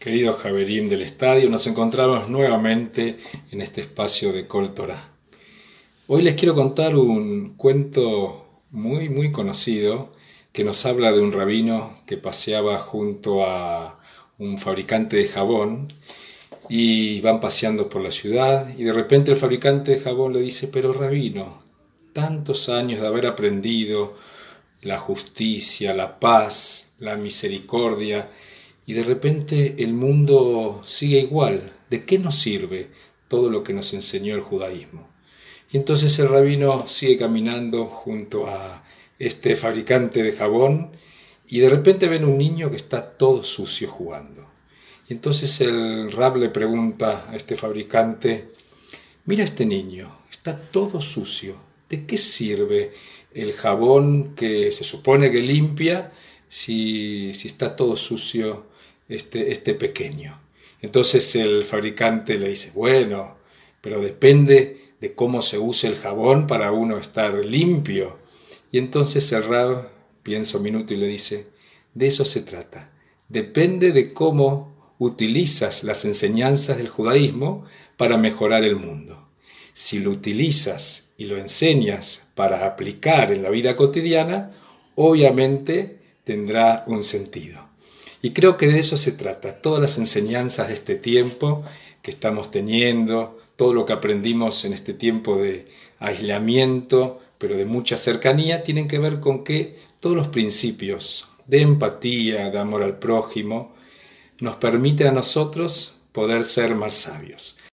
Queridos Javerim del estadio, nos encontramos nuevamente en este espacio de Kol Torah. Hoy les quiero contar un cuento muy, muy conocido que nos habla de un rabino que paseaba junto a un fabricante de jabón y van paseando por la ciudad y de repente el fabricante de jabón le dice, pero rabino, tantos años de haber aprendido la justicia, la paz, la misericordia, y de repente el mundo sigue igual. ¿De qué nos sirve todo lo que nos enseñó el judaísmo? Y entonces el rabino sigue caminando junto a este fabricante de jabón y de repente ven un niño que está todo sucio jugando. Y entonces el rab le pregunta a este fabricante, mira este niño, está todo sucio, ¿de qué sirve el jabón que se supone que limpia si, si está todo sucio este, este pequeño. Entonces el fabricante le dice, bueno, pero depende de cómo se use el jabón para uno estar limpio. Y entonces el rab piensa un minuto y le dice, de eso se trata. Depende de cómo utilizas las enseñanzas del judaísmo para mejorar el mundo. Si lo utilizas y lo enseñas para aplicar en la vida cotidiana, obviamente tendrá un sentido. Y creo que de eso se trata, todas las enseñanzas de este tiempo que estamos teniendo, todo lo que aprendimos en este tiempo de aislamiento, pero de mucha cercanía, tienen que ver con que todos los principios de empatía, de amor al prójimo, nos permiten a nosotros poder ser más sabios.